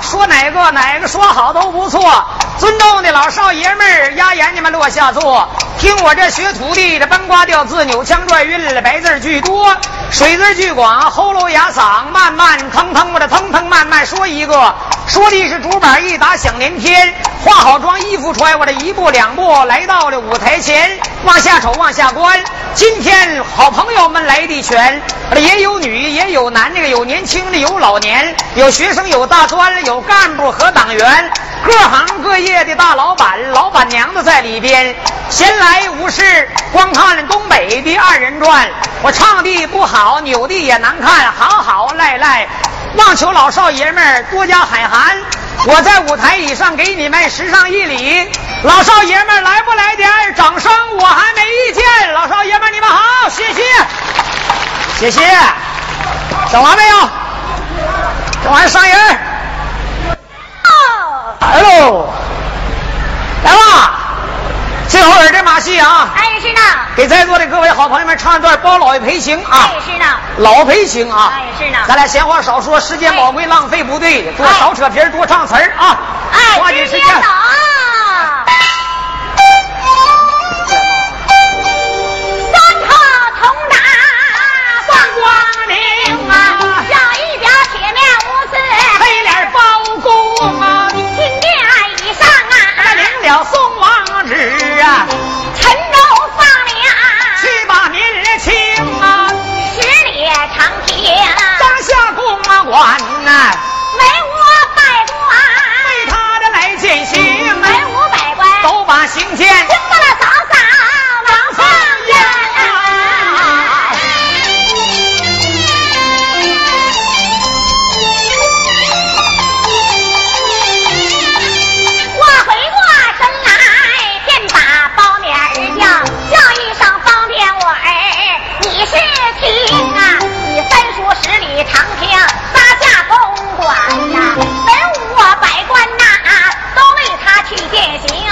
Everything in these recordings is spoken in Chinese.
说哪个，哪个说好都不错。尊重的老少爷们儿，压眼睛们落下座，听我这学徒弟的崩瓜调字，扭腔拽韵了，白字巨多，水字巨广，喉咙哑嗓，慢慢腾腾，我这腾腾慢慢说一个。说的是竹板一打响连天，化好妆衣服穿，我这一步两步来到了舞台前，往下瞅往下观。今天好朋友们来的全，也有女也有男，那个有年轻的有老年，有学生有大专，有干部和党员，各行各业的大老板、老板娘都在里边。闲来无事，光看东北的二人转，我唱的不好，扭的也难看，好好赖赖。望求老少爷们多加海涵，我在舞台以上给你们十上一礼。老少爷们儿来不来点掌声？我还没意见。老少爷们儿你们好，谢谢，谢谢。整完没有？整完上人。哦，来喽，来吧。最后儿这马戏啊，哎是呢，给在座的各位好朋友们唱一段《包老爷赔情》啊哎。是呢，老赔情啊！哎是呢咱俩闲话少说，时间宝贵，浪费不对，多哎少扯皮儿，多唱词儿啊！哎抓紧时间。直包公啊，金殿以上啊，领了宋王旨啊，陈州放粮，去把民清啊，十里长亭，当下公啊管呐，文武百官，为他的来践行。文啊，武百官，都把行见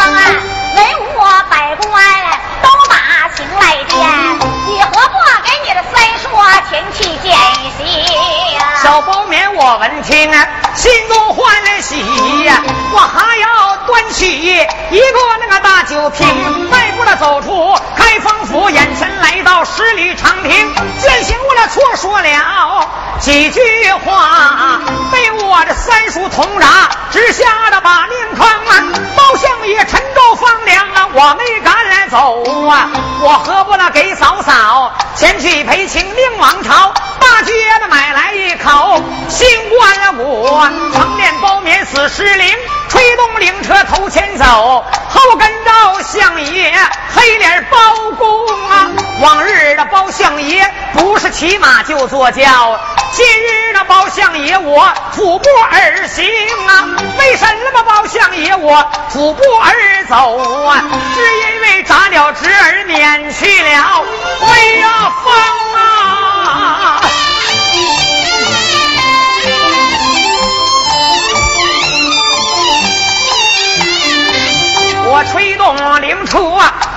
啊，文武百官都把情来见，三叔前去践行？小包面我闻听啊，心中欢喜呀、我还要端起一个那个大酒瓶，迈步的走出开封府，眼前来到十里长亭，践行我的错说了几句话，被我的三叔同铡直下的把宁坑啊，包相爷陈州放粮啊，我没敢来走啊，我何不那给嫂嫂前去赔情宁王朝，大街的买来一口新官了我，成面包免死尸灵，吹动灵车头前走，后跟着相爷黑脸包公啊，往日的包相爷不是骑马就坐轿，今日那包相爷我徒步而行啊，为什么包相爷我徒步而走啊？只因为砸了侄儿免去了威啊风啊！吹动灵车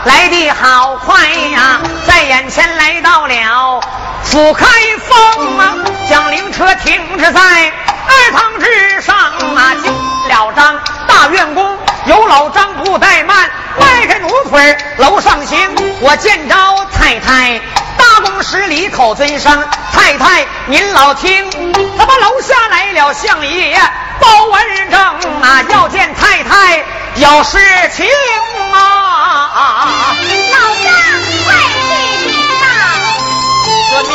来的好快呀，在眼前来到了府开封啊，将灵车停置在二堂之上啊，进了张大院宫，有老张不怠慢，迈开奴腿楼上行，我见着太太。大公十里口尊声，太太您老听，怎么楼下来了相爷包文正啊，要见太太有事情啊。老丈快去听啊！遵命。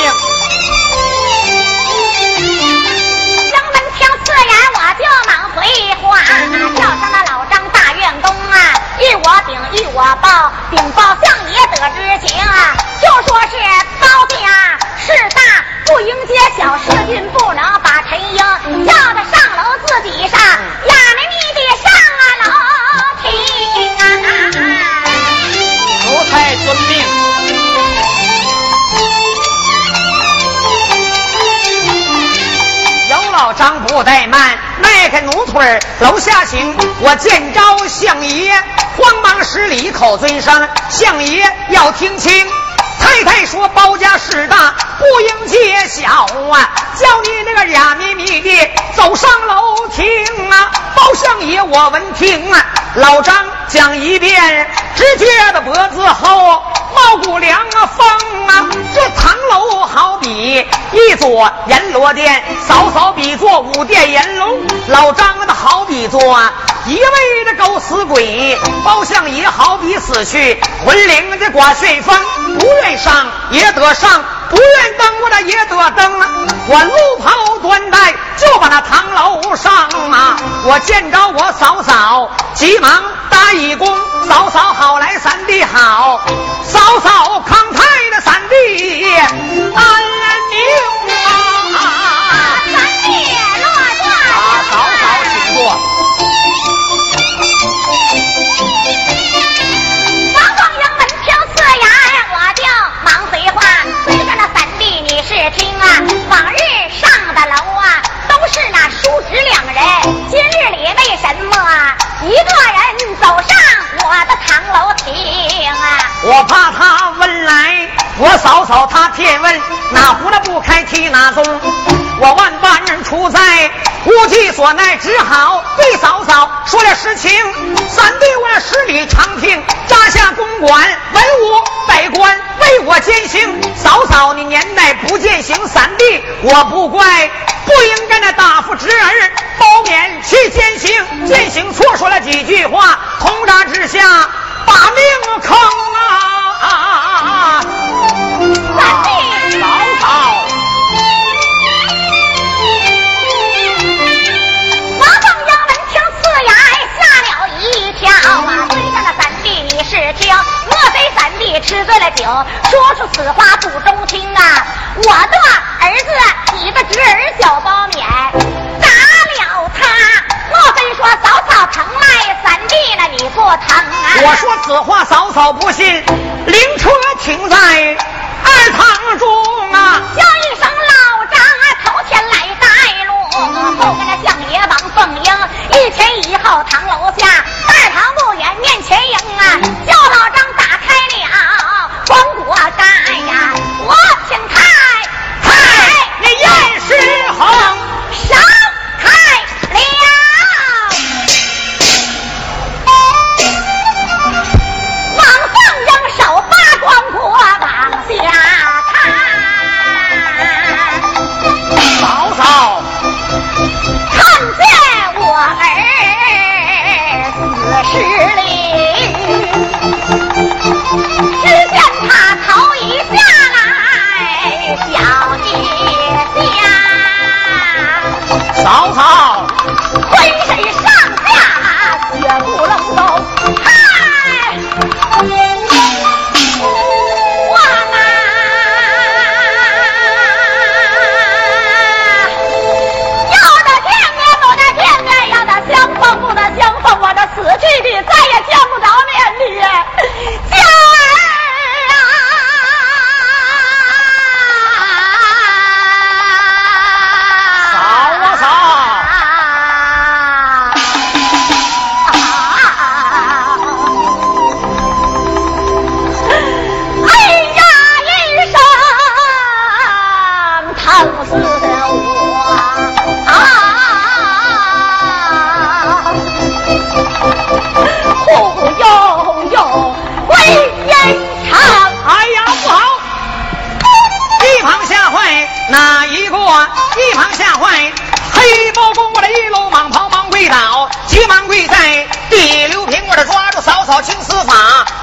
扔门听自然我就忙回话，叫上了老张大院公啊，与我禀与我报，禀报相爷得知情啊，就说是包家事大，不迎接小事运，不能把陈英叫他上楼自己上，哑门你的上啊楼梯啊，奴才遵命。老张不怠慢，迈开奴腿楼下行。我见着相爷，慌忙施礼口尊声，相爷要听清。太太说：“包家势大，不应揭晓啊！叫你那个哑咪咪的走上楼厅啊！”包相爷，我闻听啊，老张讲一遍，只觉得脖子后茂谷梁啊，风啊！这唐楼好比一座阎罗殿，嫂嫂比作五殿阎罗，老张的好比作一位的狗死鬼，包相爷好比死去魂灵的刮旋风，不愿上也得上，不愿登我那也得登。我路袍端带，就把那唐楼上啊！我见着我嫂嫂，急忙打一躬，嫂嫂好来三弟好，嫂嫂康泰的三弟安宁啊！三弟落座，嫂嫂请坐。只听啊，往日上的楼啊，都是那叔侄两人，今日里为什么一个人走上我的堂楼亭啊？我怕他问来，我嫂嫂她天问，哪壶那不开提哪宗？我万般人出在无计所奈，只好对嫂嫂说了实情。三弟我十里长亭扎下公馆，文武百官为我践行。嫂嫂你年代不践行，三弟我不怪，不应该那大夫侄儿包勉去践行。践行错说了几句话，通扎之下把命坑啊！三弟，嫂嫂。王凤英闻听此言，吓了一跳啊！三弟嫂嫂王凤英闻听此言吓了一跳啊跪下了三弟你是听莫非三弟吃醉了酒说出此话不中听啊我的儿子你的侄儿小包勉打了他莫非说嫂嫂疼爱三弟那你不疼啊我说此话嫂嫂不信灵车停在二堂中啊，叫一声老张啊，头前来带路，后跟着相爷王凤英，一前一后堂楼下，二堂不远面前迎啊，叫老张打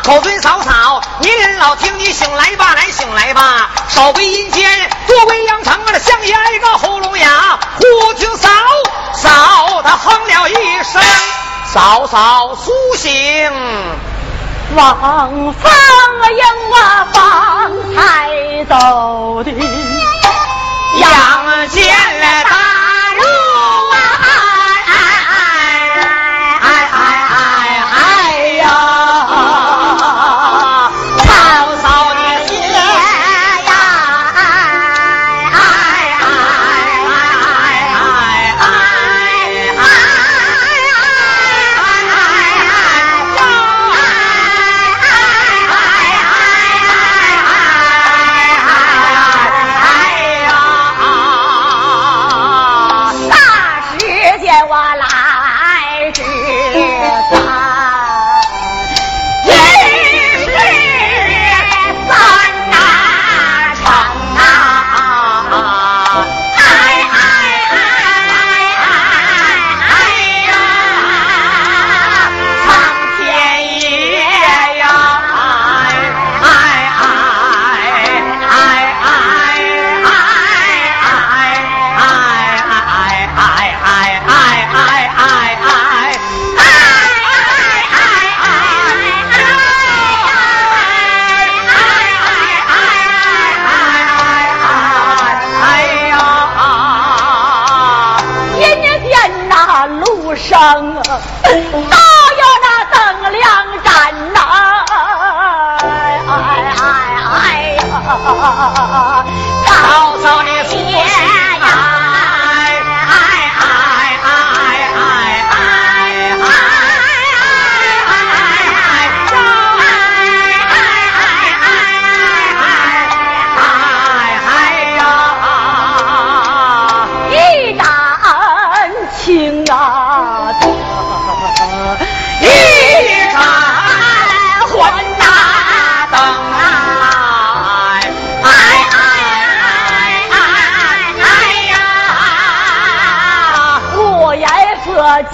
口尊嫂嫂，您老听你醒来吧，来醒来吧，少归阴间，多归阳城，我的相爷挨个喉咙哑，忽听嫂嫂他哼了一声，嫂嫂苏醒。王凤英啊方才走的杨戬来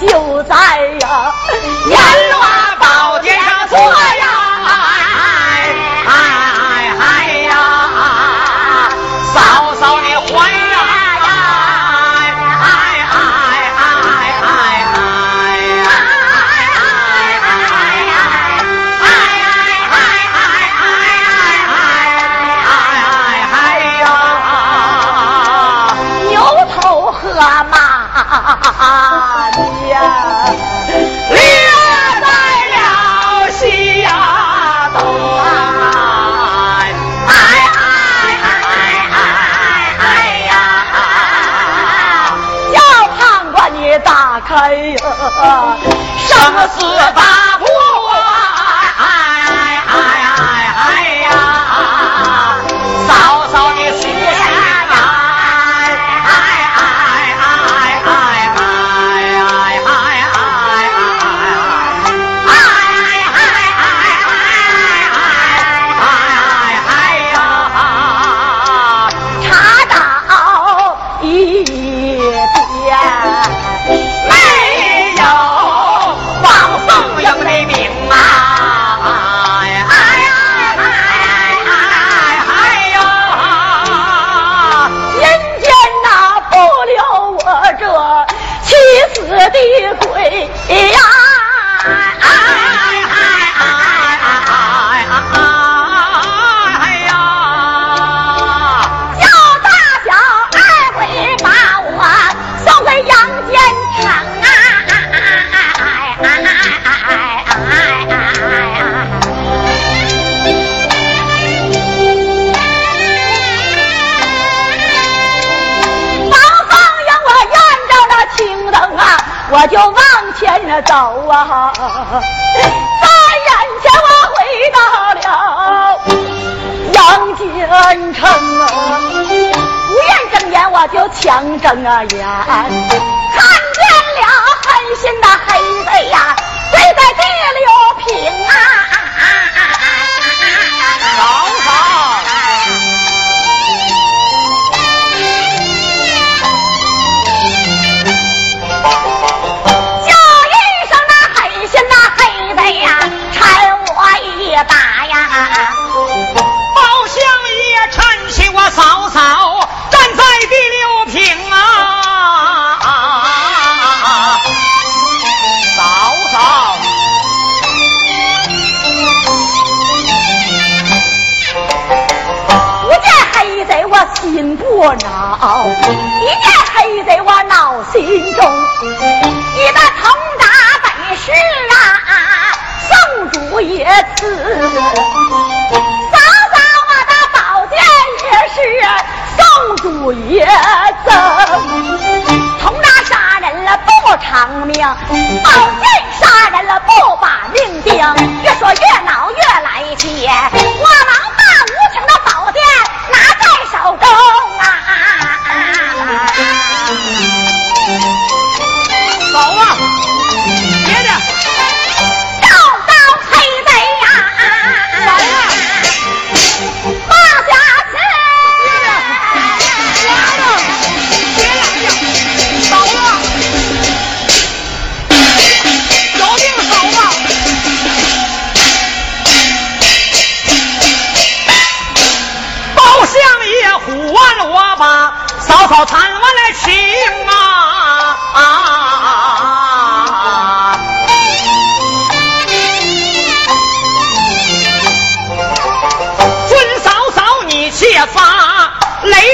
就在哎呀，生死大就往前走啊，在眼前我回到了阳间城啊，不愿睁眼我就强睁啊眼，看见了狠心的黑贼呀，跪在地里平我恼，一见黑贼我恼心中。你的通达本事啊！主也赐，嫂嫂我的宝剑也是宋主也赠。从那杀人了不偿命，宝剑杀人了不把命定。越说越恼越来气，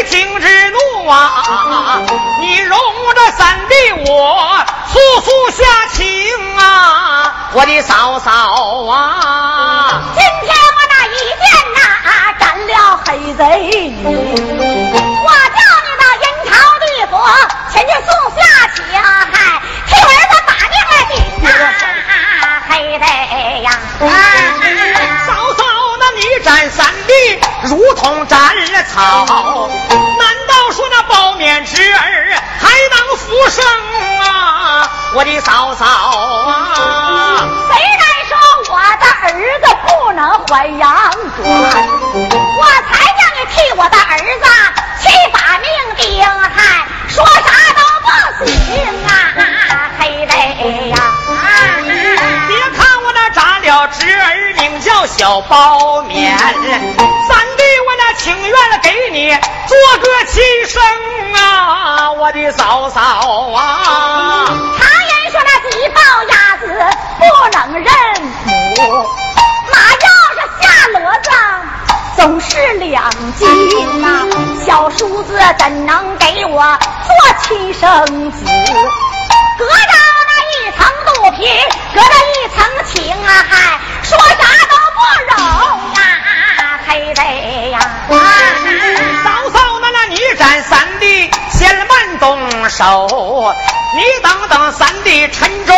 尊嫂嫂你且发雷霆之怒啊！你容着三弟我速速下情啊！我的嫂嫂啊！今天我那一见呐，斩了黑贼女，我叫你到阴曹地府前去送下情，嗨替儿子把命来顶啊！黑贼呀！嫂嫂，那你斩三弟如同斩了草，难道说那包面侄儿还能复生啊？我的嫂嫂啊！谁敢说我的儿子不能还阳转？我才叫你替我的儿子去把命定，还说啥都不行啊！黑贼呀！别看我那斩了侄儿，小包面，三弟我那情愿给你做个妻生啊，我的嫂嫂啊！常言说那鸡抱鸭子不能认母，马要是下骡子总是两斤呐、小叔子怎能给我做亲生子？隔着皮，隔着一层情啊，嗨说啥都不容啊，黑的呀！嫂嫂，那那你斩三弟，先慢动手。你等等三弟陈州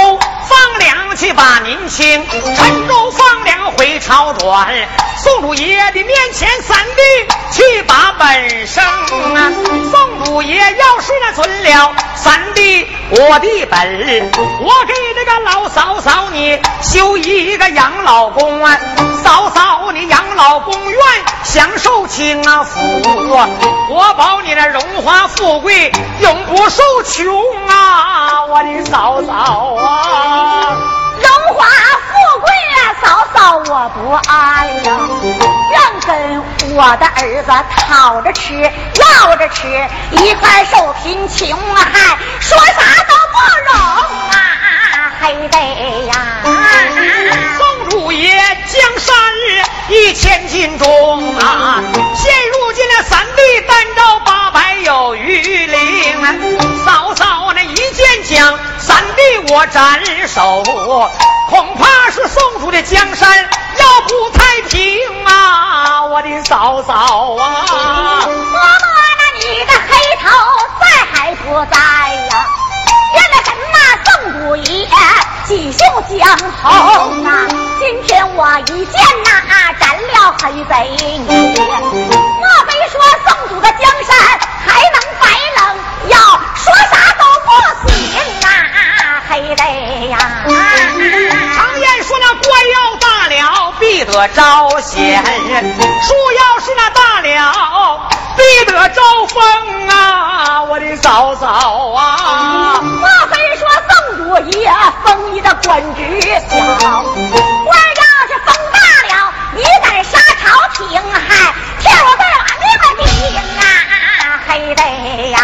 放粮去把您请，陈州放粮回朝转，宋主爷的面前三弟去把本生啊。宋主爷要是那准了三弟我的本，我给这个老嫂嫂你修一个养老宫啊，嫂嫂你养老公园享受清啊福，我保你那荣华富贵永不受穷啊，我的嫂嫂啊！荣华富贵啊，嫂嫂我不爱呀，愿跟我的儿子讨着吃，要着吃，一块受贫穷啊，还说啥都不容啊，黑贼呀！宋主爷江山一千斤重啊，现如今那三弟单招八百有余零，嫂嫂将三弟我斩首，恐怕是宋主的江山要不太平啊，我的嫂嫂啊！摸摸，那你的黑头在还不在呀？原来什么宋主爷锦绣江红啊！今天我一见呐，斩了黑贼女，莫非说宋主的江山还能白冷？要说啥都不行啊，黑贼呀！常言说那官要大了，必得招贤；树要是那大了，必得招风啊！我的嫂嫂啊！莫非说宋主爷封你的官职小？官要是封大了，你敢杀朝廷，还替我再把命顶啊，黑得呀！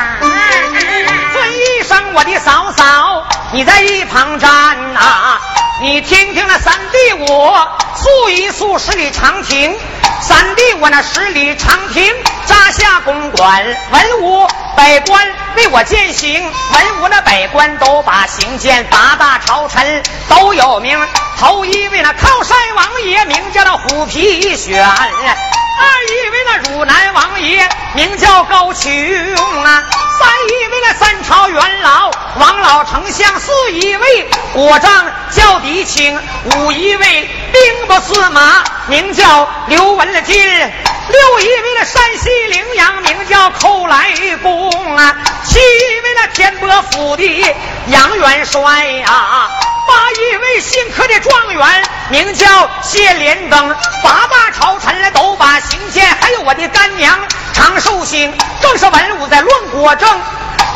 生我的嫂嫂，你在一旁站呐、你听听那三弟我诉一诉十里长亭，三弟我那十里长亭扎下公馆，文武百官为我践行，文武那百官都把行见，八大朝臣都有名。头一位那靠山王爷名叫那虎皮选，二一位那汝南王爷名叫高琼啊，三一位那三朝元老王老丞相，四一位国丈叫狄青，五一位兵部司马名叫刘文金，六一位那山西陵阳名叫寇来公啊，七一位那天波府的杨元帅啊、八一位姓柯的状元名叫谢连登，八大朝臣来都把行剑，还有我的干娘常寿星，正是文武在论国政。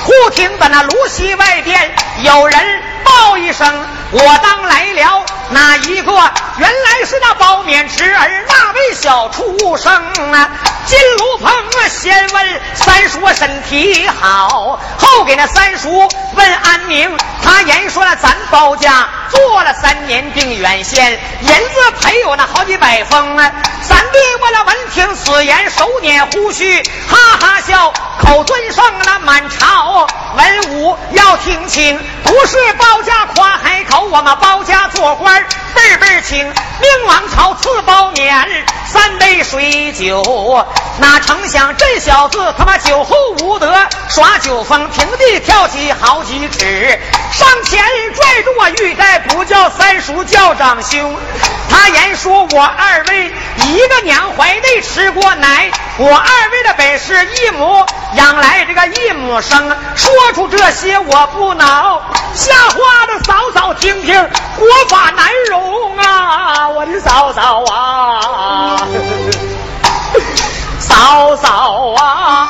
忽听在那芦溪外边有人报一声：“我当来了。”哪一个？原来是那包勉侄儿那位小畜生啊！金炉棚啊先问三叔身体好，后给那三叔问安宁。他言说了，咱包家做了三年定远县，银子赔有那好几百封啊。三弟我那闻听此言，手捻胡须，哈哈笑，口尊上那满朝文武要听清，不是包家夸海口，我们包家做官辈辈清，明王朝赐包年三杯水酒，哪成想这小子他妈酒后无德，耍酒疯，平地跳起好几尺，上前拽住我玉带，不叫三叔叫长兄。他言说我二位一个娘怀内吃过奶，我二位的本是一母养来这个一母生，说出这些我不恼，下话的嫂嫂听听，国法难容啊，我的嫂嫂啊，嫂嫂啊。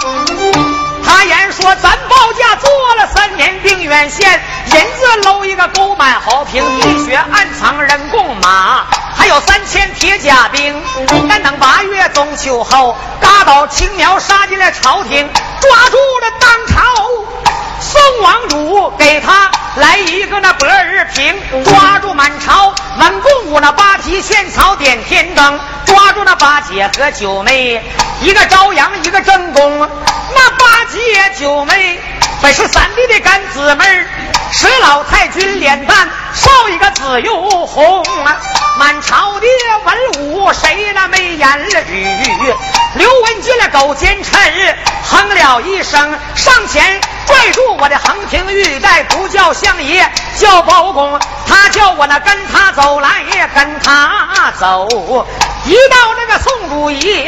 他言说咱包家做了三年定远县，银子搂一个够满好瓶，地穴暗藏人工马，还有三千铁甲兵。但等八月中秋后，嘎到青苗杀进了朝廷，抓住了当朝东王主，给他来一个那百日平，抓住满朝文公武那八旗献草点天灯，抓住那八姐和九妹，一个朝阳一个正宫，那八姐。九妹本是三弟的干姊妹是老太君脸蛋少一个紫又红啊！满朝的文武谁那没言语？刘文俊那狗奸臣哼了一声，上前拽住我的横屏玉带，不叫相爷，叫包公。他叫我那跟他走来，跟他走。一到那个宋主爷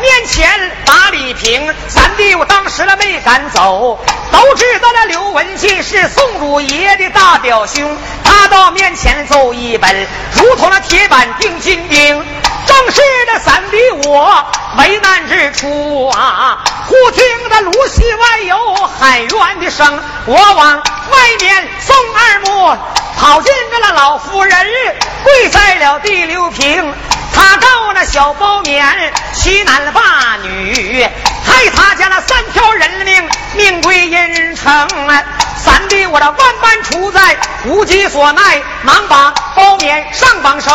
面前把李平，三弟我当时了没敢走，都知道那刘文进是宋主爷的大表兄，他到面前奏一本，如同那铁板钉金钉。正是那三弟我为难之处啊！忽听得芦席外有喊冤的声，我往外面送二目，跑进个那老夫人跪在了第六平。他告那小包勉欺男霸女，害他家那三条人命命归阴城。三弟我这万般处在无计所奈，忙把包面上绑绳。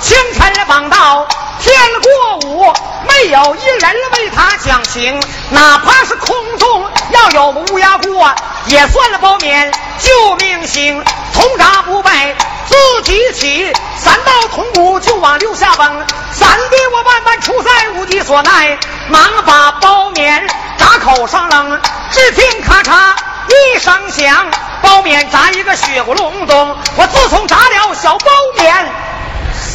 清晨绑到天过午，没有一人为他讲情，哪怕是空中要有乌鸦过，也算了包面救命星。通铡不败自己起，三道铜鼓就往六下崩。三弟我万般处在无计所奈，忙把包面闸口上扔，只听咔嚓一声响，包面扎一个血咕隆咚。我自从扎了小包面。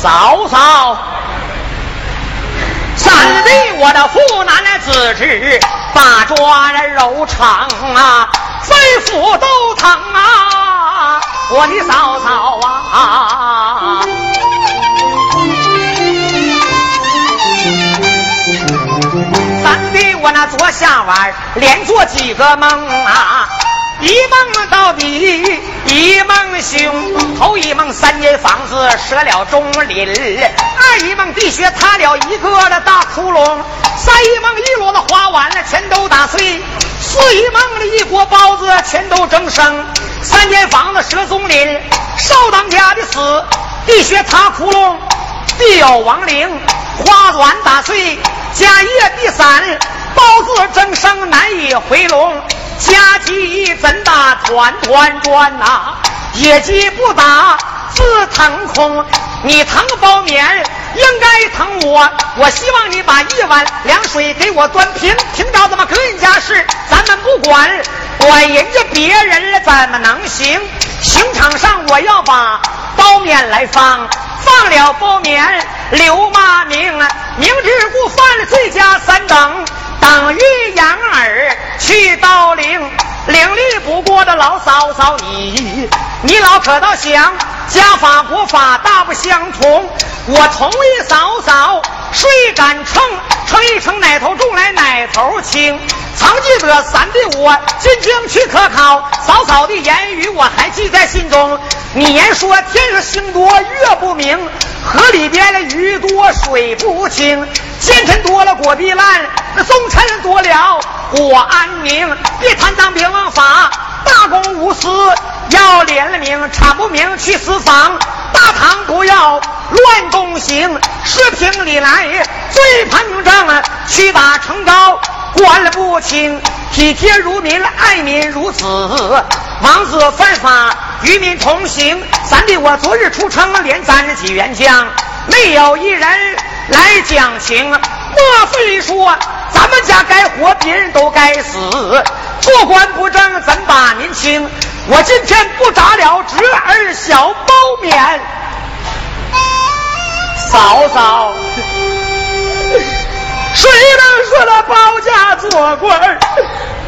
嫂嫂，三弟，我的湖南的子侄，把抓的肉肠啊，肺腑都疼啊！我的嫂嫂啊，三弟，我那昨下晚连做几个梦啊。一梦到底一梦凶，头一梦三间房子折了中林，二一梦地穴塌了一个的大窟窿，三一梦一摞子花碗了全都打碎，四一梦的一锅包子全都蒸生，三间房子折中林，少当家的死，地穴塌窟窿，必有亡灵，花碗打碎，家业必散，包子蒸生难以回笼。家鸡怎打团团转呐？野鸡不打自腾空。你疼包面，应该疼我。我希望你把一碗凉水给我端平。听着怎么个人家事，咱们不管，管人家别人了怎么能行？刑场上我要把包面来放，放了包面留骂名，明知故犯罪加三等。等于养儿去刀陵，领力不过的老嫂嫂你，你老可倒想家法国法大不相同。我同意嫂嫂，谁敢称称一称哪头重来哪头轻？曾记得三弟我进京去科考，嫂嫂的言语我还记在心中。你言说天这个星多月不明，河里边的鱼多水不清，奸臣多了果必烂。那忠臣多了过安宁，别贪赃别枉法，大公无私要廉明，查不明去私房，大唐不要乱东行，时平里来最盘正，屈打成高，官了不清，体贴如民，爱民如子，王子犯法与民同行，三弟我昨日出城连斩几员将，没有一人来讲情，莫非说咱们家该活，别人都该死？做官不正怎把您清？我今天不扎了侄儿小包勉，嫂嫂，谁能说那包家做官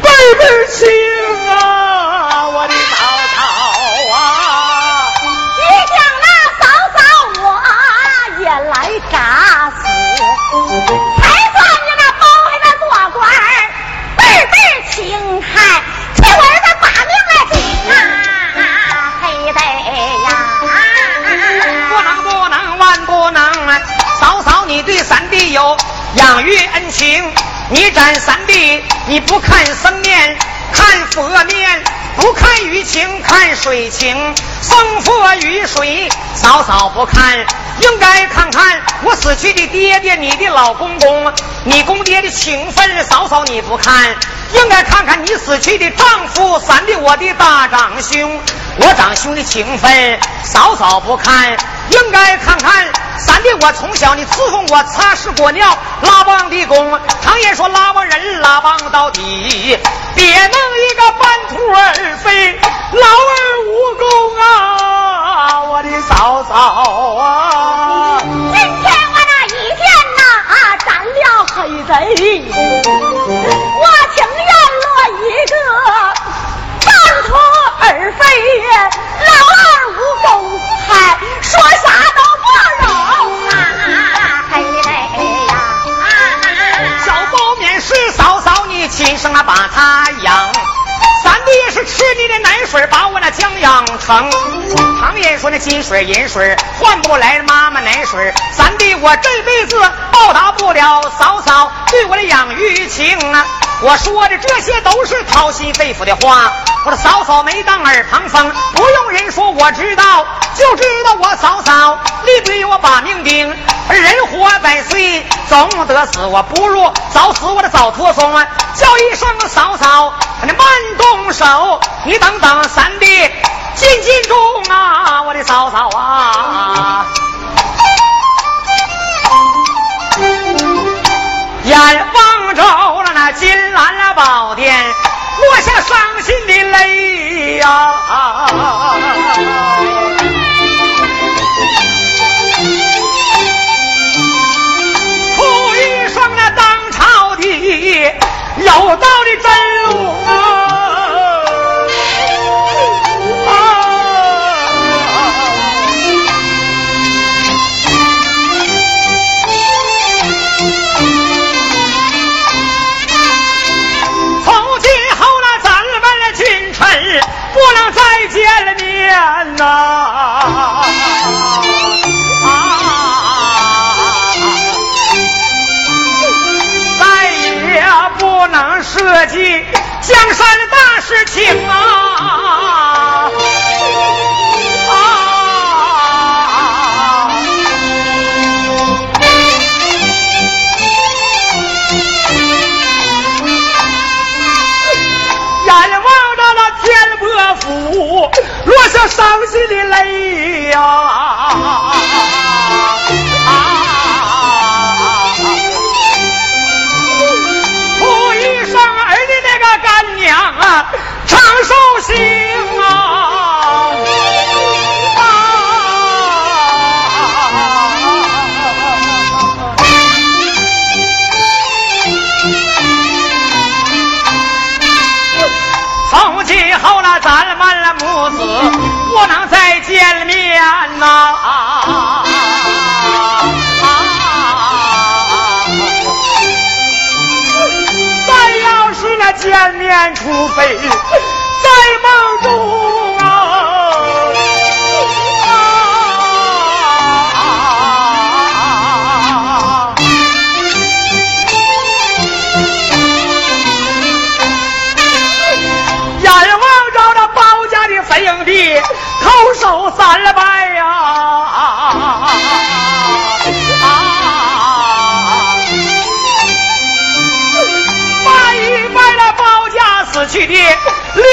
辈辈清啊？我的嫂嫂啊！你将那嫂嫂我也来炸死，才算你那包还那做官辈辈清开，替我儿子把命来顶啊，黑得呀！不能不能万不能！嫂嫂，你对三弟有养育恩情，你斩三弟，你不看僧面，看佛面，不看雨情，看水情，僧佛雨水，嫂嫂不看，应该看看我死去的爹爹，你的老公公，你公爹的情分，嫂嫂你不看，应该看看你死去的丈夫，三弟我的大长兄，我长兄的情分，嫂嫂不看，应该看看三弟我从小你伺候我擦屎过尿拉帮的工，常言说拉帮人拉帮到底，别弄一个半途而废，老儿无功啊，我的嫂嫂啊！今天我那一天呐啊斩了黑贼，我情愿落一个半途而废，老二无功，还说啥都不容。生啊把他养，三弟是吃你的奶水把我那将养成。常言说那金水银水换不来妈妈奶水，三弟我这辈子报答不了嫂嫂对我的养育情啊。我说的这些都是掏心肺腑的话，我的嫂嫂没当耳旁风，不用人说我知道，就知道我嫂嫂你对我把命定，人活百岁总得死，我不如早死我的早脱松啊！叫一声嫂嫂，你慢动手，你等等三弟进进中啊，我的嫂嫂啊！呀、啊！啊！再也不能涉及江山大事情！啊！这伤心的泪呀、啊。哭一声儿的那个干娘啊，长寿喜子不能再见面呐、再要是那见面，除非在梦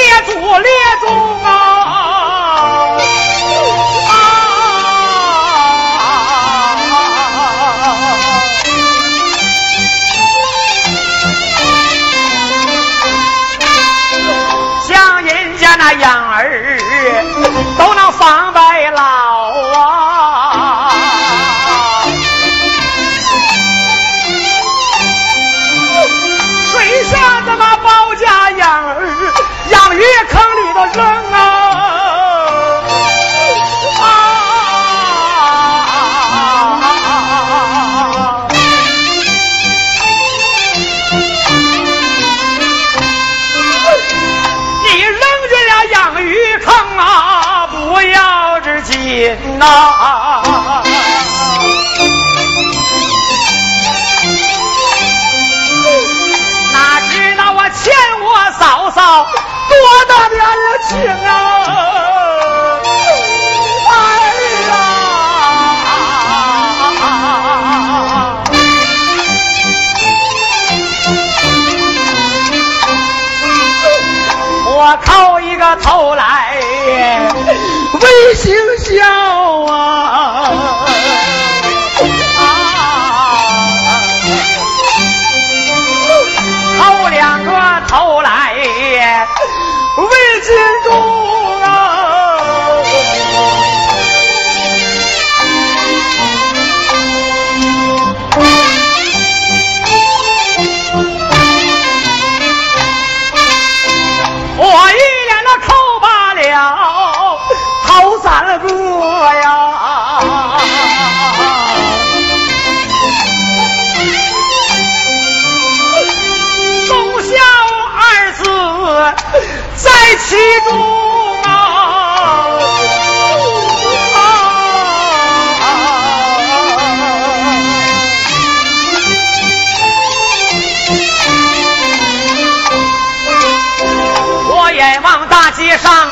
列祖列宗紧呐、哪知道我欠我嫂嫂多大的恩情啊！哎呀！我靠一个头来为行孝啊！靠两个头来为金钟上，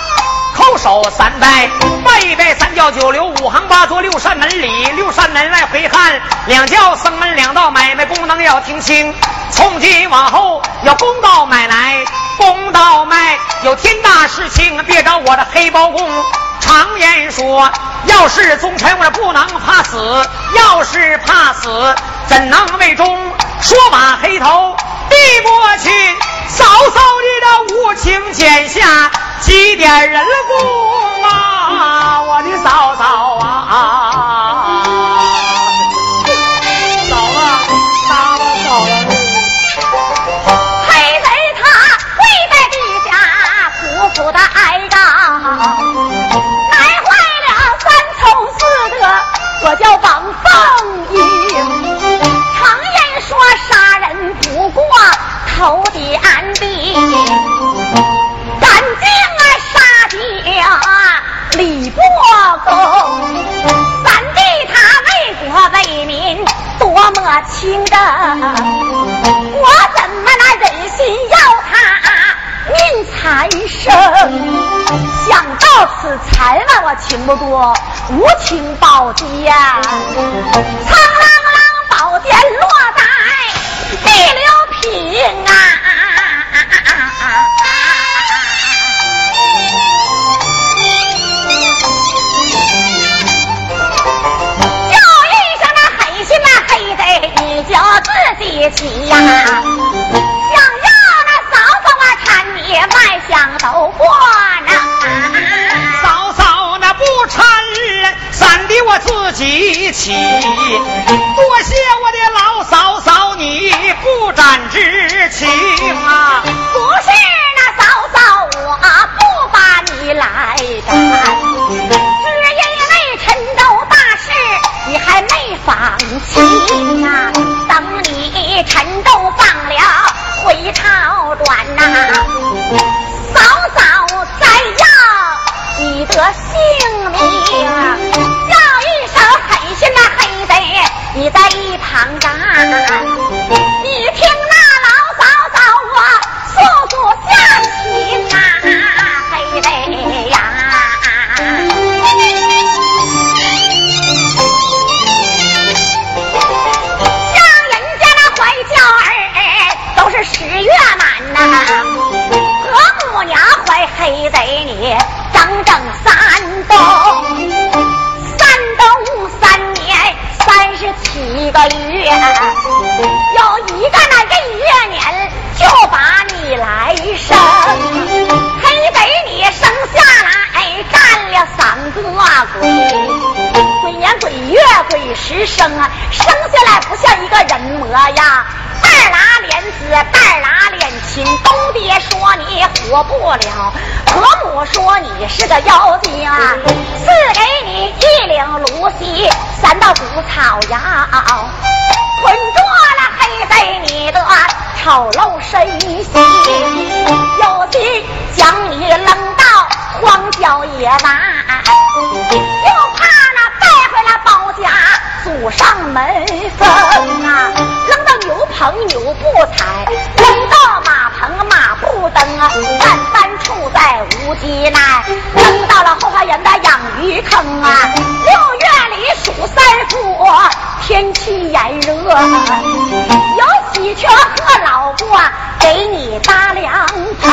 叩首三拜，拜一拜三教九流，五行八作六扇门里，六扇门外回汉，两教僧门两道买卖功能要听清，从今往后要公道买来，公道卖，有天大事情别找我的黑包公。常言说，要是忠臣我不能怕死，要是怕死怎能为忠？说把黑头递过去，嫂嫂你的无情剪下几点人工啊，我的嫂嫂啊！嫂子，打吧嫂。黑贼他跪在地下，苦苦的哀告，难坏了三从四德，我叫王凤英。常言说杀人不过头的安定，掉李伯公，三弟他为国为民多么清正，我怎么那忍心要他命残生？想到此，才问我情不多，无情报敌呀！苍啷啷宝剑落在地流平啊！自己起呀！想要那嫂嫂啊搀你外乡都过呢。嫂嫂那不搀人，三弟我自己起。多谢我的老嫂嫂，你不斩之情啊！不是那嫂嫂，我不把你来斩，只因为陈州大事你还没放清活不了，婆母说你是个妖精啊。赐给你一领芦席，三道竹草药，捆住了黑在你的丑陋身形，有心将你扔到荒郊野外，又怕那带回了包家祖上门风啊。扔到牛棚牛不踩，天气炎热，有喜鹊和老鸨给你搭凉棚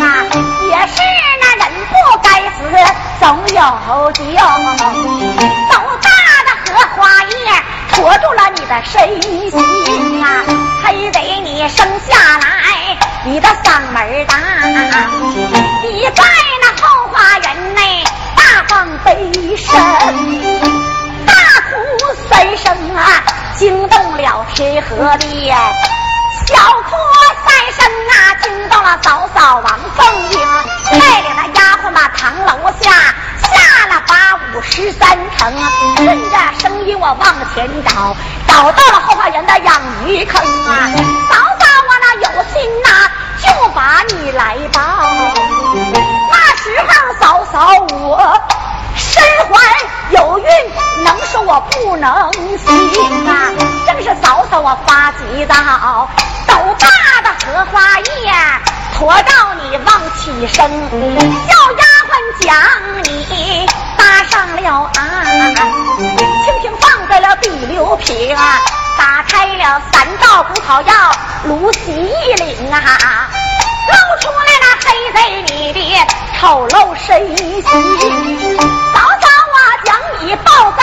啊。也是那人不该死，总有救。斗大的荷花叶托住了你的身心啊。还得你生下来，你的嗓门大，你在那后花园内大放悲声，大三声啊，惊动了天和地，小哭三声啊，惊动了嫂嫂王凤英，带领那丫鬟把堂楼下下了八五十三层，顺着声音我往前找，找到了后花园的养鱼坑啊，嫂嫂我那。有心呐，就把你来抱。那时候嫂嫂我身怀有孕，能说我不能行啊。正是嫂嫂我发急躁，斗大的荷花叶驮到你往起升，叫丫鬟将你搭上了岸，轻轻放在了第六瓶。打开了三道葡萄药，芦席一领啊，露出来那黑贼你的丑陋身形。将你抱在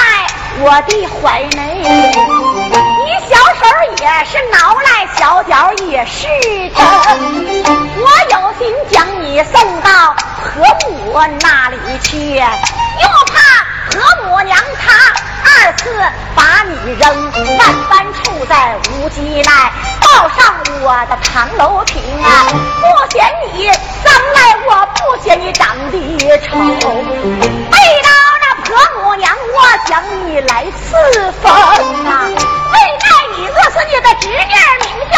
我的怀内，你小手也是挠来，小脚也是蹬。我有心将你送到婆母那里去，又怕婆母娘她。二次把你扔，万般处在无机内，抱上我的唐楼亭啊！不嫌你脏赖，我不嫌你长得丑，背 到那婆母娘，我将你来赐封啊！为待你，这是你的侄女，名叫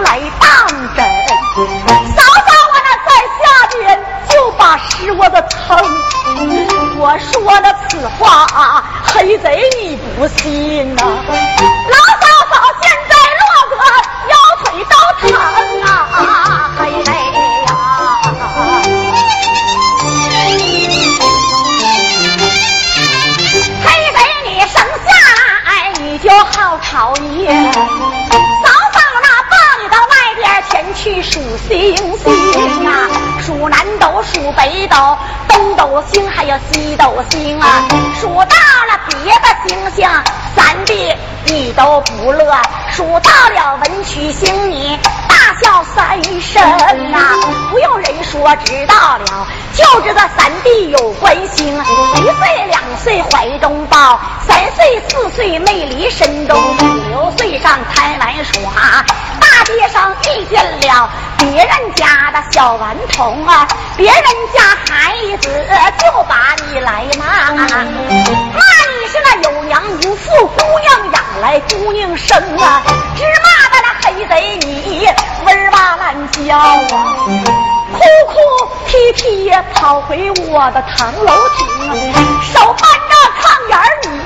来斗星还有西斗星啊，数到了别的星星，三弟你都不乐，数到了文曲星你大笑三声呐，不用人说知道了，就知道三弟有关心，一岁两岁怀中抱，三岁四岁没离身中，六岁上台玩耍。大街上遇见了别人家的小顽童啊，别人家孩子就把你来骂，骂你是那有娘无父，姑娘养来姑娘生啊，只骂的那黑贼你哇哇乱叫啊，哭哭啼啼跑回我的堂楼厅，手搬着炕沿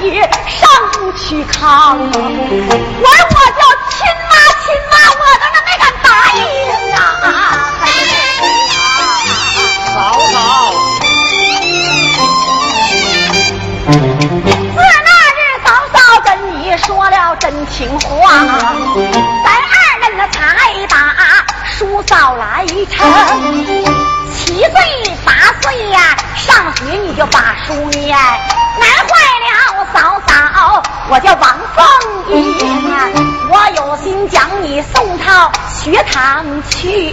你上不去炕，我我叫亲妈亲妈，我都那没敢答应啊！嫂嫂，自那日嫂嫂跟你说了真情话，咱二人那才把叔嫂来成。七岁八岁呀，上学你就把书念，难坏了嫂嫂，我叫王凤英啊，我有心将你送到学堂去。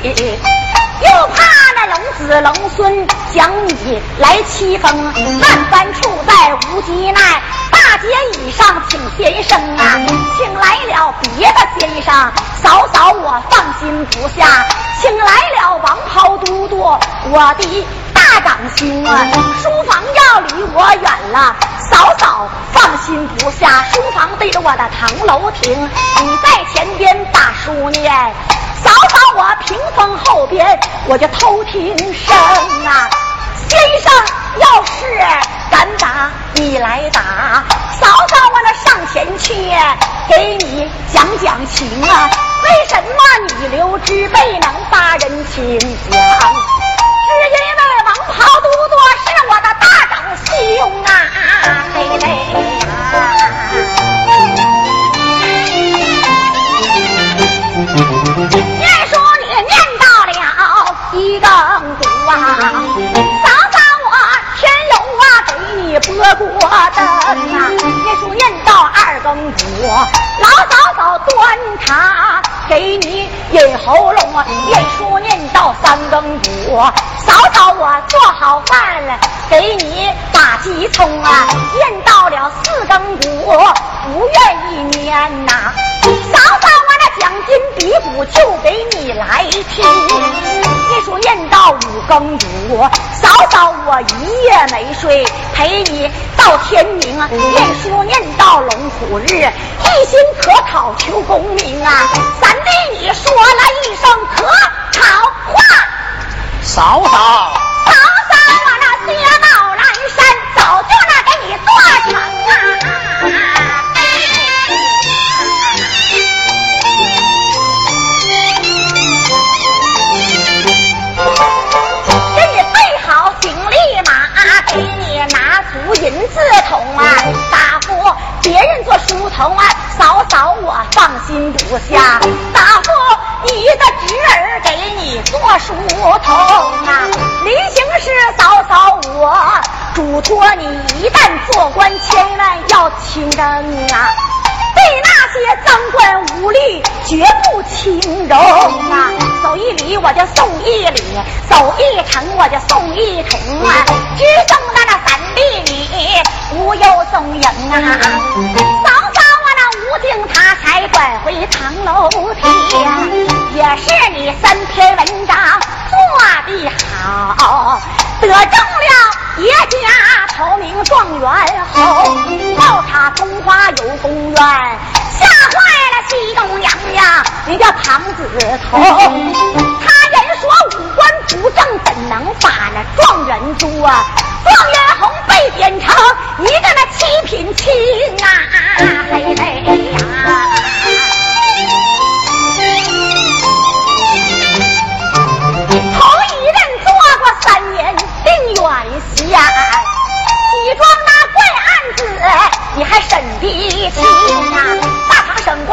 又怕那龙子龙孙将你来欺负，万般处在无极奈。大街以上请先生啊，请来了别的先生，嫂嫂我放心不下，请来了王袍都督，我的大掌星啊，书房要离我远了，嫂嫂放心不下，书房对着我的堂楼亭，你在前边把书念。嫂嫂，我屏风后边我就偷听声啊。先生要是敢打，你来打。嫂嫂，我那上前去给你讲讲情啊。为什么你刘之辈能把人情讲？是因为王袍都督是我的大长兄啊，嘿嘞念书你念到了一更鼓啊，嫂嫂我天龙啊给你拨过灯啊，念书念到二更鼓，老嫂嫂端茶给你引喉咙啊，念书念到三更鼓，嫂嫂我做好饭了给你打鸡葱啊，念到了四更鼓，不愿意念呐，嫂嫂我那奖金比鼓就给你来听，念书念到五更鼓，嫂嫂我一夜没睡，陪你到天明，念书念到龙虎日，一心可讨求功名啊，三弟你说了一声可讨话。嫂嫂，嫂嫂，我那雪帽蓝衫早就那给你做成啊！给你备好行李马，给你拿足银子桶啊，别人做书童啊，嫂嫂我放心不下，大夫你的侄儿给你做书童啊，临行时嫂嫂我嘱托你，一旦做官，千万要清正啊。对那些赃官污吏绝不轻容啊！走一里我就送一里，走一程我就送一程啊！只送到那三里里无忧踪影啊！嫂嫂我那无精他才拐回堂楼梯，也是你三篇文章做的好，得中了爷家头名状元后，倒插中华有功园，吓坏了西东娘呀，你叫庞子头。他人说五官不正，怎能把那状元做？状元红被点成一个那七品亲啊，嘿嘿呀！头一任做过三年定远县，几桩那怪案子你还审得清啊？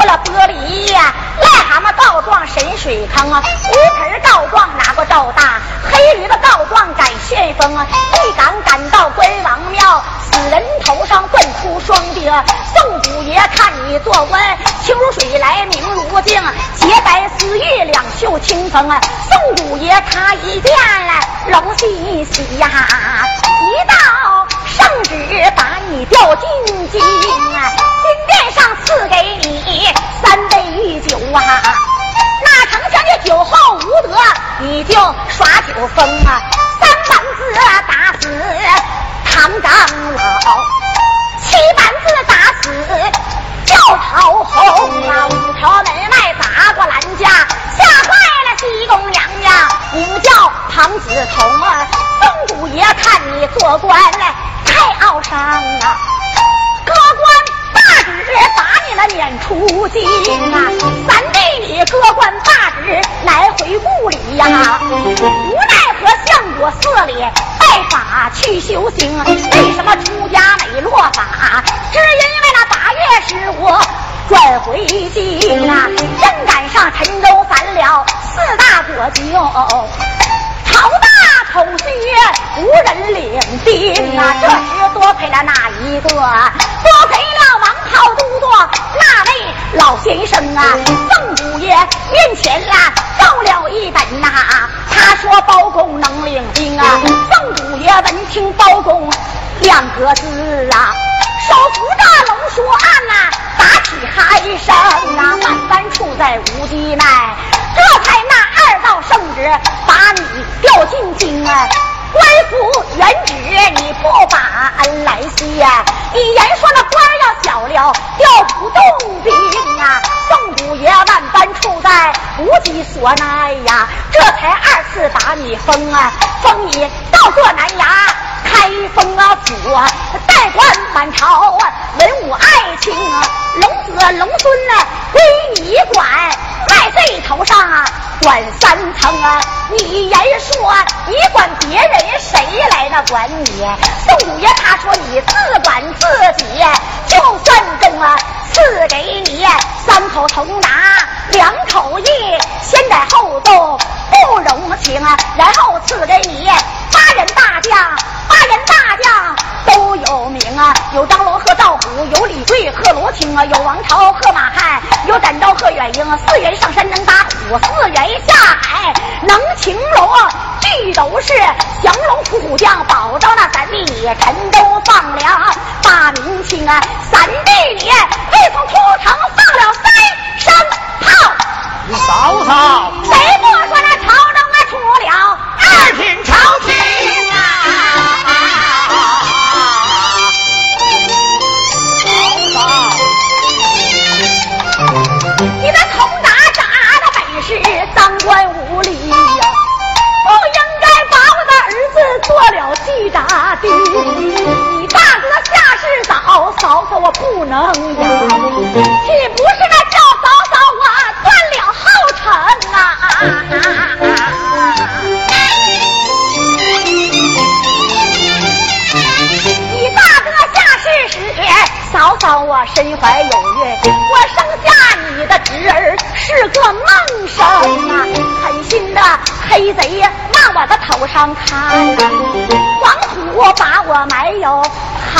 破了玻璃呀，癞蛤蟆告状神水坑啊，五盆告状拿过赵大，黑驴子告状改旋风啊，一赶赶到关王庙，死人头上断出双钉。宋祖爷看你做官，清如水来明如镜，洁白丝玉两袖清风啊。宋祖爷他一见龙喜喜呀，一道圣旨把你调进京啊，殿上赐给你三杯御酒啊。那丞相的酒后无德，你就耍酒疯啊！三板子打死唐长老，七板子打死教头红啊！五条门外砸过兰家，吓坏了西宫娘娘，名叫庞子彤啊！宋祖爷看你做官来太傲上啊，各官。大旨把你了撵出京啊！三弟你各官大职来回故里呀！无奈何相国寺里拜法去修行，为什么出家没落法？只因为那八月十五转回京啊！正赶上陈州反了四大国舅。朝大统虚，无人领兵啊！这时多亏了那一个？多亏了王袍都督那位老先生啊！凤五爷面前啦奏了一本呐，他说包公能领兵啊！凤五爷闻听包公两个字啊，手扶着龙书案呐，打起鼾声啊，万般处在无敌奈。这才那二道圣旨，把进京啊！官府原旨你不把恩来谢，你言说那官要小了，调不动兵啊！宋祖爷万般处在无计所奈呀，这才二次把你封啊，封你到过南衙开封啊府啊，代管满朝啊，文武爱卿啊，龙子龙孙呢归你管。在这头上啊，管三层啊！你言说你管别人，谁来那管你？宋五爷他说你自管自己，就算中啊，赐给你三口铜拿，两口印，先斩后奏不容情啊！然后赐给你八人大将，八人大将都有名啊，有张罗和赵虎，有李贵和罗青啊，有王朝和马汉，有展昭和远英啊，四员上山能打虎，四员下海能擒龙，俱都是降龙伏虎将，保着那三弟你陈州放粮，大明清啊，三弟你未曾出城放了三声炮，嫂嫂，谁不说那朝中啊出了二品朝廷啊？嫂嫂，你的铜铡铡的本是当官无理呀，不应该把我的儿子做了记札的。嫂，嫂嫂我不能呀，岂不是那叫嫂嫂我断了后尘啊？你大哥下世时，嫂嫂我身怀有孕，我生下你的侄儿是个梦生啊！狠心的黑贼往我的头上砍呐、黄土把我埋有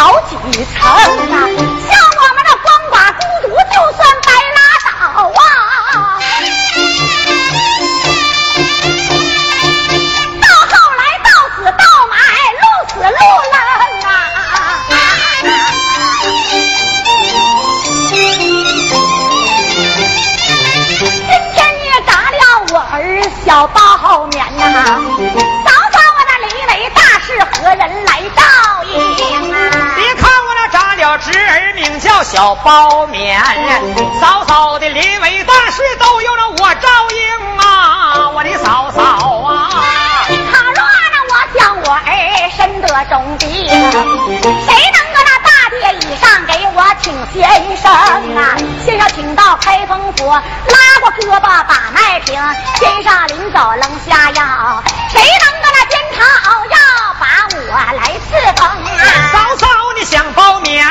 好几层啊！像我们这光寡孤独，就算小包面，嫂嫂的临危大事都有了我照应啊，我的嫂嫂啊。倘若那我将我儿身得重病，谁能搁那大殿以上给我请先生啊？先生请到开封府，拉过胳膊把脉平，先生临走扔下药，谁能搁那煎汤熬药把我来赐封啊？嫂嫂，你想包面，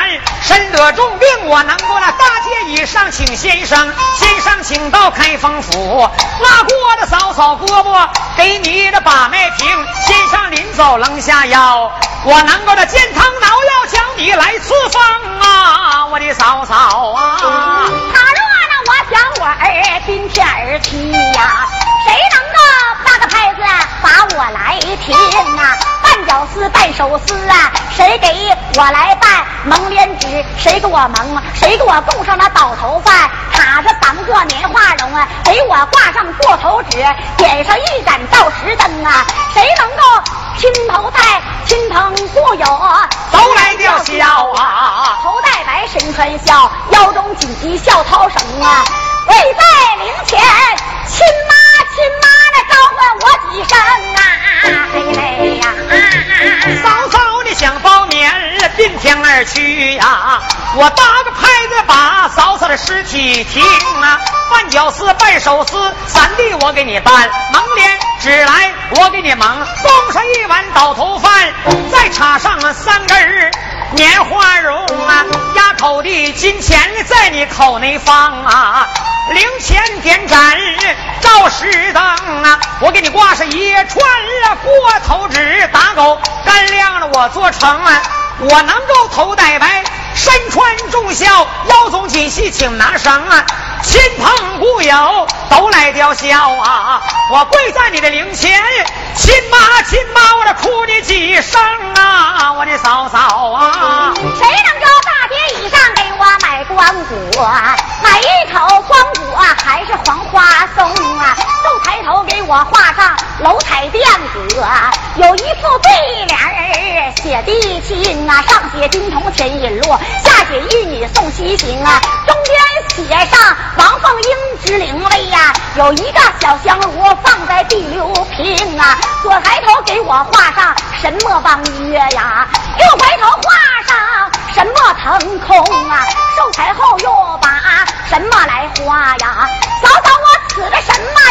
身得重病，我能够那大街以上请先生，先生请到开封府，拉过的嫂嫂胳膊，给你的把脉听，先生临走扔下药，我能够的健汤挠药，将你来赐方啊，我的嫂嫂啊。他若呢，我想我儿今天儿去呀，谁能够搭个牌子把我来听啊？绊脚丝、绊手丝啊，谁给我来办？蒙脸纸，谁给我蒙？谁给我供上那倒头饭？插着三个棉花笼啊，给我挂上过头纸，点上一盏倒石灯啊，谁能够亲头戴、亲朋故友都来吊孝啊？头戴白，身穿孝，腰中紧系孝绦绳啊，跪在灵前，亲妈亲妈来召唤我几声啊，嘿嘞呀！嫂嫂，你想包面，并天而去呀！我搭个牌子把嫂嫂的尸体停啊！绊脚丝、绊手丝，三弟我给你办；蒙脸纸来，我给你蒙；供上一碗倒头饭，再插上三根儿棉花绒啊！压口的金钱在你口内放啊！零钱点盏照石灯啊！我给你挂上一串啊过头纸，打狗干亮了我做成啊！我能够头戴白，身穿重孝，腰中锦系请拿绳啊！亲朋故友都来吊孝啊！我跪在你的灵前，亲妈亲妈，我这哭你几声啊！我的嫂嫂啊！谁能够大街以上给我买光果？买一口光果还是黄花松啊？都抬头给我画上楼台殿阁，有一副对联儿写的清啊，上写金铜钱引路，下写玉女送西行啊，中间写上王凤英之灵位呀，有一个小香炉放在第六平啊，左抬头给我画上什么望月呀，右回头画上什么腾空啊，寿太后又把什么来花呀？嫂嫂，我此的什么？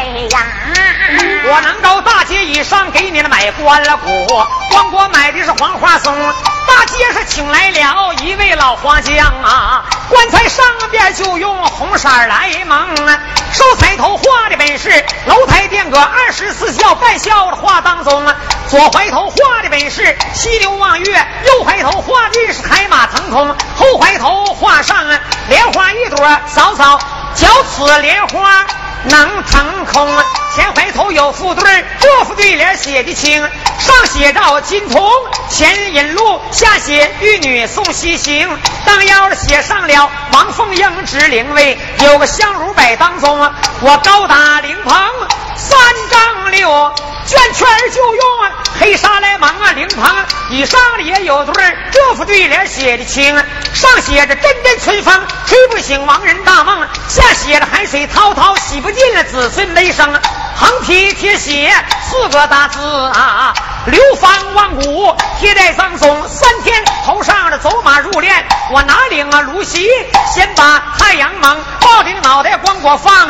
得呀！我能够大街以上给你的买关了谷，光国买的是黄花松，大街上请来了一位老花匠啊，棺材上边就用红色来蒙啊，手抬头画的本是楼台殿阁二十四孝半孝的画当中啊，左怀头画的本是西流望月，右怀头画的是海马腾空，后怀头画上啊莲花一朵，嫂嫂脚此莲花。能腾空，前回头有副对，这副对联写的清，上写着金童前引路，下写玉女送西行，当腰的写上了王凤英之灵位，有个香炉摆当中，我高打灵棚三丈六，卷圈就用黑纱来蒙啊，灵棚以上也有对儿，这副对联写的清，上写着阵阵春风吹不醒亡人大梦，下写着海水滔滔洗不尽了子孙悲声，横批贴写四个大字啊，流芳万古，贴在葬送三天，头上的走马入殓，我拿领啊芦席，先把太阳蒙，抱顶脑袋光果放。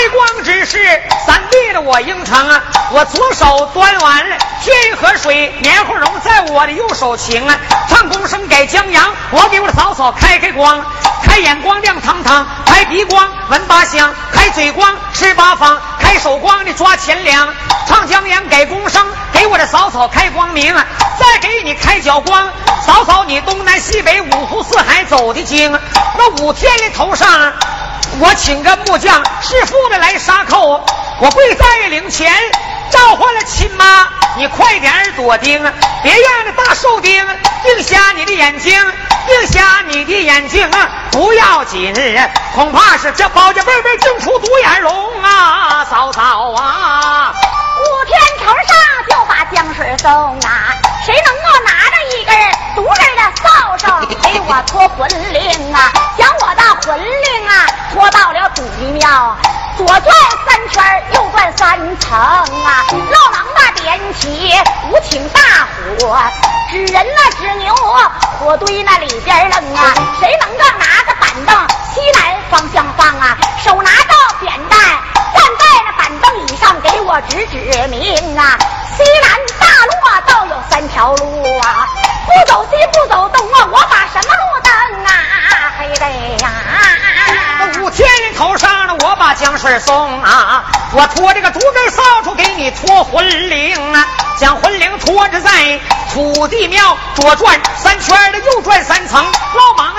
开光之事，三弟的我应承啊！我左手端碗天河水，棉花绒在我的右手擎啊！唱功声改江阳，我给我的嫂嫂开开光，开眼光亮堂堂，开鼻光闻八香，开嘴光吃八方，开手光的抓钱粮，唱江阳改功声，给我的嫂嫂开光明，再给你开脚光，嫂嫂你东南西北五湖四海走的精，那五天的头上。我请个木匠师傅的来杀寇，我跪在灵前召唤了亲妈，你快点躲钉，别让那大寿钉钉瞎你的眼睛，钉瞎你的眼睛。啊不要紧，恐怕是这包家辈辈净出独眼龙啊，嫂嫂啊！五天头上就把江水送啊，谁能够拿独根的扫帚给我脱魂灵啊？将我的魂灵啊拖到了土地庙，左转三圈，右转三层啊，老狼的点起五顷大火，纸人那纸牛火堆那里边扔啊，谁能够拿着板凳西南方向放啊？手拿着扁担你上给我指指明啊西南大路啊倒有三条路啊不走西不走东啊我把什么路灯啊黑的呀。五千人头上呢我把江水送啊我拖这个竹根扫帚给你拖魂灵啊将魂灵拖着在土地庙左转三圈右转三层老马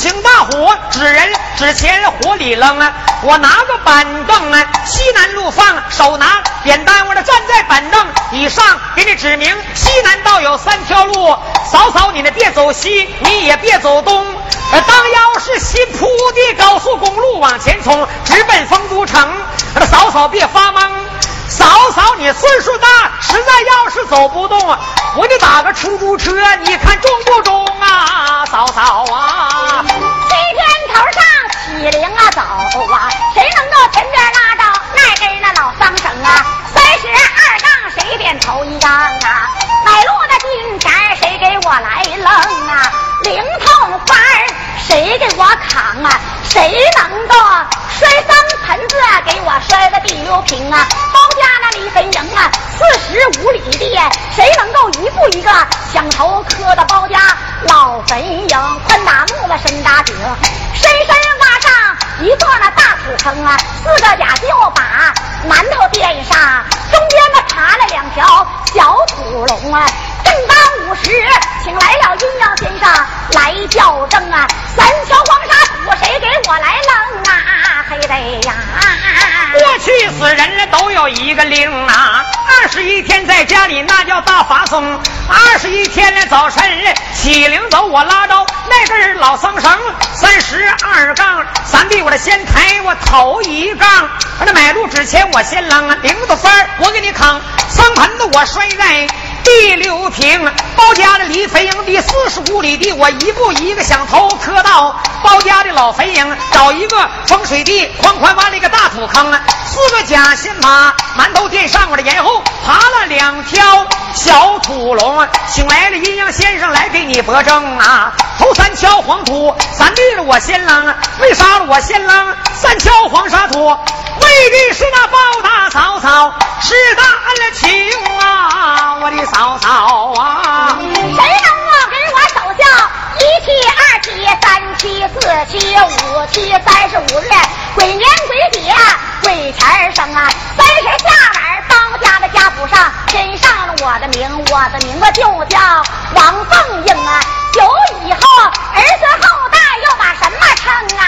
情大火，指人指前火里扔啊！我拿个板凳啊，西南路放，手拿扁担，我这站在板凳以上，给你指明西南道有三条路，嫂嫂你呢别走西，你也别走东。当要是新铺的高速公路往前冲，直奔丰都城。嫂嫂别发懵，嫂嫂你岁数大，实在要是走不动，我得打个出租车，你看中不中啊？嫂嫂啊！西天头上起灵啊走啊，谁能够前边拉着那根那老桑绳啊？三十二杠谁点头一杠啊？买路的金钱谁给我来扔啊？灵头谁给我扛啊？谁能够摔三盆子给我摔个地溜平啊？包家那李飞营啊，四十五里地，谁能够一步一个响头磕到包家老坟营？宽大木子深大顶，深深挖上一座那大土坑啊！四个甲就把馒头垫上，中间呢爬了两条小土龙啊！正当午时，请来了阴阳先生来校正啊！三条黄沙土，谁给我来扔啊？嘿得呀！过去死人了都有一个令啊，二十一天在家里那叫大发送，二十一天了早晨起灵走，我拉着那根老桑绳，三十二杠，三臂我的先抬我头一杠，我这买路之前我先扔啊铃子幡儿我给你扛，桑盆子我摔在。第六平，包家的离肥营地四十五里地，我一步一个响头磕到包家的老肥营，找一个风水地，宽宽挖了一个大土坑，四个假新马，馒头垫上我的沿后爬了两条小土龙，请来了阴阳先生来给你博正啊！头三锹黄土，三弟了我先扔，为啥了我先扔？三锹黄沙土，为的是那包大嫂嫂，是大恩情！嫂嫂啊，谁能够给我守下一七二七三七四七五七三十五日鬼年鬼节鬼钱生啊！三十下晚包家的家谱上添上了我的名，我的名字就叫王凤英啊！久以后儿孙后代又把什么称啊？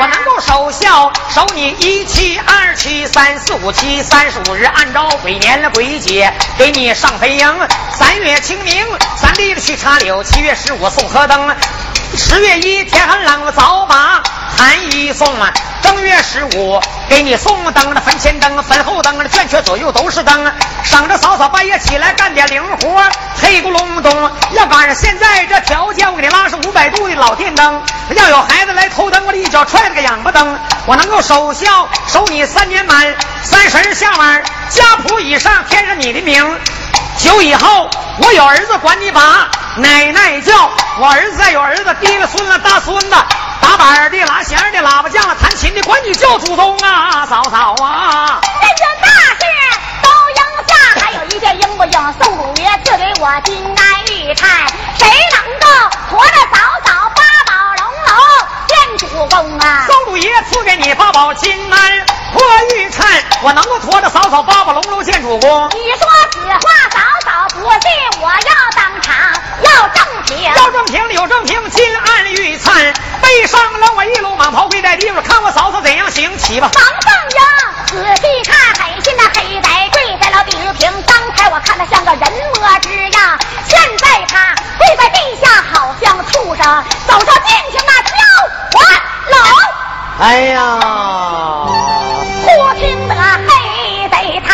我能够守孝，守你一七二七三四五七三十五日，按照鬼年的鬼节给你上肥营。三月清明，三弟子去插柳；七月十五送河灯，十月一天很冷，我早把寒衣送啊。正月十五给你送灯的坟前灯、坟后灯的圈圈左右都是灯。省着嫂嫂半夜起来干点零活，黑咕隆咚。要赶上现在这条件，我给你拉上五百度的老电灯。要有孩子来偷灯，我一脚踹了个仰巴灯。我能够守孝，守你三年满，三十下晚家谱以上添上你的名。久以后，我有儿子管你把奶奶叫，我儿子再有儿子，提了孙子大孙子，打板的拉弦的喇叭匠了弹琴的，管你叫祖宗啊，嫂嫂啊。这件大事都应下，还有一件应不应？宋祖爷赐给我金丹玉钗，谁能够驮着嫂嫂八宝龙楼见主公啊？宋祖爷赐给你八宝金丹破玉钗，我能够驮着嫂嫂八宝龙楼见主公。你说此话，嫂嫂不信，我要当场要正凭。要正平有正平，金案玉灿，背上了我一路蟒袍跪在地上，看我嫂嫂怎样行，起吧。王凤英仔细看，狠心的黑白李玉平。刚才我看他像个人模之样，现在他跪在地下，好像畜生，走上进去那叫还楼。哎呀，忽听得黑贼他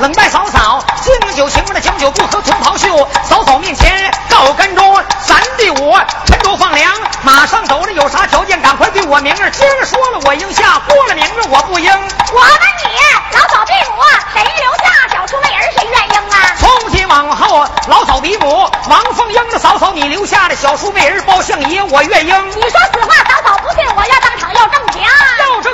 冷拜嫂嫂，敬酒情我的敬酒不喝，同袍袖。嫂嫂面前告跟中，三弟我沉着放粮，马上走着有啥条件，赶快对我明儿。今儿说了我应下，过了明儿我不应。我问你，老嫂弟母谁留下小叔妹儿谁愿应啊？从今往后，老嫂嫡母王凤英的嫂嫂你留下的小叔妹儿包相爷我愿应。你说此话，嫂嫂不信，我要当场要正情。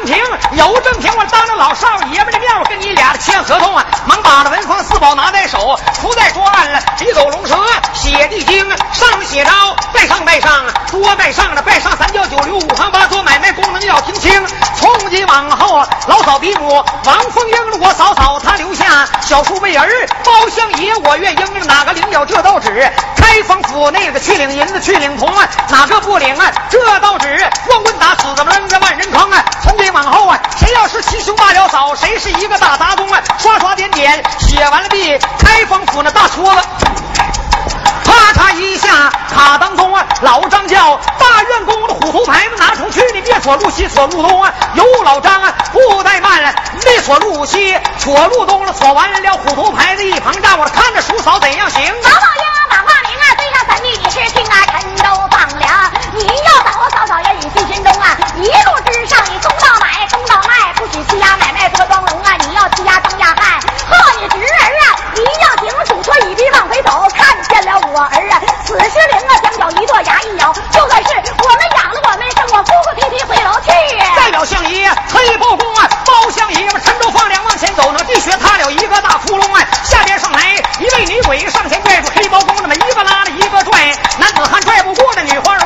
要正情，有正情，我当着老少爷们的面，我跟你俩签合同啊。忙把那文房四宝拿在手，伏在桌案了，笔走龙蛇写地经，上写着拜上拜上，多拜上了拜上三教九流五行八作买卖功能要听清。从今往后，老嫂嫡母王凤英我嫂嫂她留下小叔妹儿包相爷我愿应哪个领了这道旨？开封府那个去领银子去领铜啊，哪个不领啊？这道旨光棍打死怎么扔着万人坑啊？从今往后啊，谁要是七兄八了嫂，谁是一个大杂工啊？刷刷点点写完了地，开封府那大戳子，啪嚓一下卡当中啊，老张叫大院公的虎头牌子拿出去，你别锁路西，锁路东啊。有老张啊，不怠慢了，没锁路西，锁路东了，锁完了虎头牌子一旁站，我看着叔嫂怎样行？老老爷把话明啊，对上三弟你是听啊，陈州放了，你要走，早早也隐心心中啊！一路之上，你东到买，东到卖，不许欺压买卖多装聋啊！你要欺压东家汉，呵，你侄儿啊！你要顶楚说，你别往回走，看见了我儿啊！此时灵啊，将脚一跺，牙一咬，就算是我们养了，我们生，我哭哭啼啼回楼去。代表相爷黑包公啊，包相爷，们沉着放粮往前走，呢地穴塌了一个大窟窿啊！下边上来一位女鬼，上前拽住黑包公，那么一个拉，一个拽，男子汉拽不过那女花。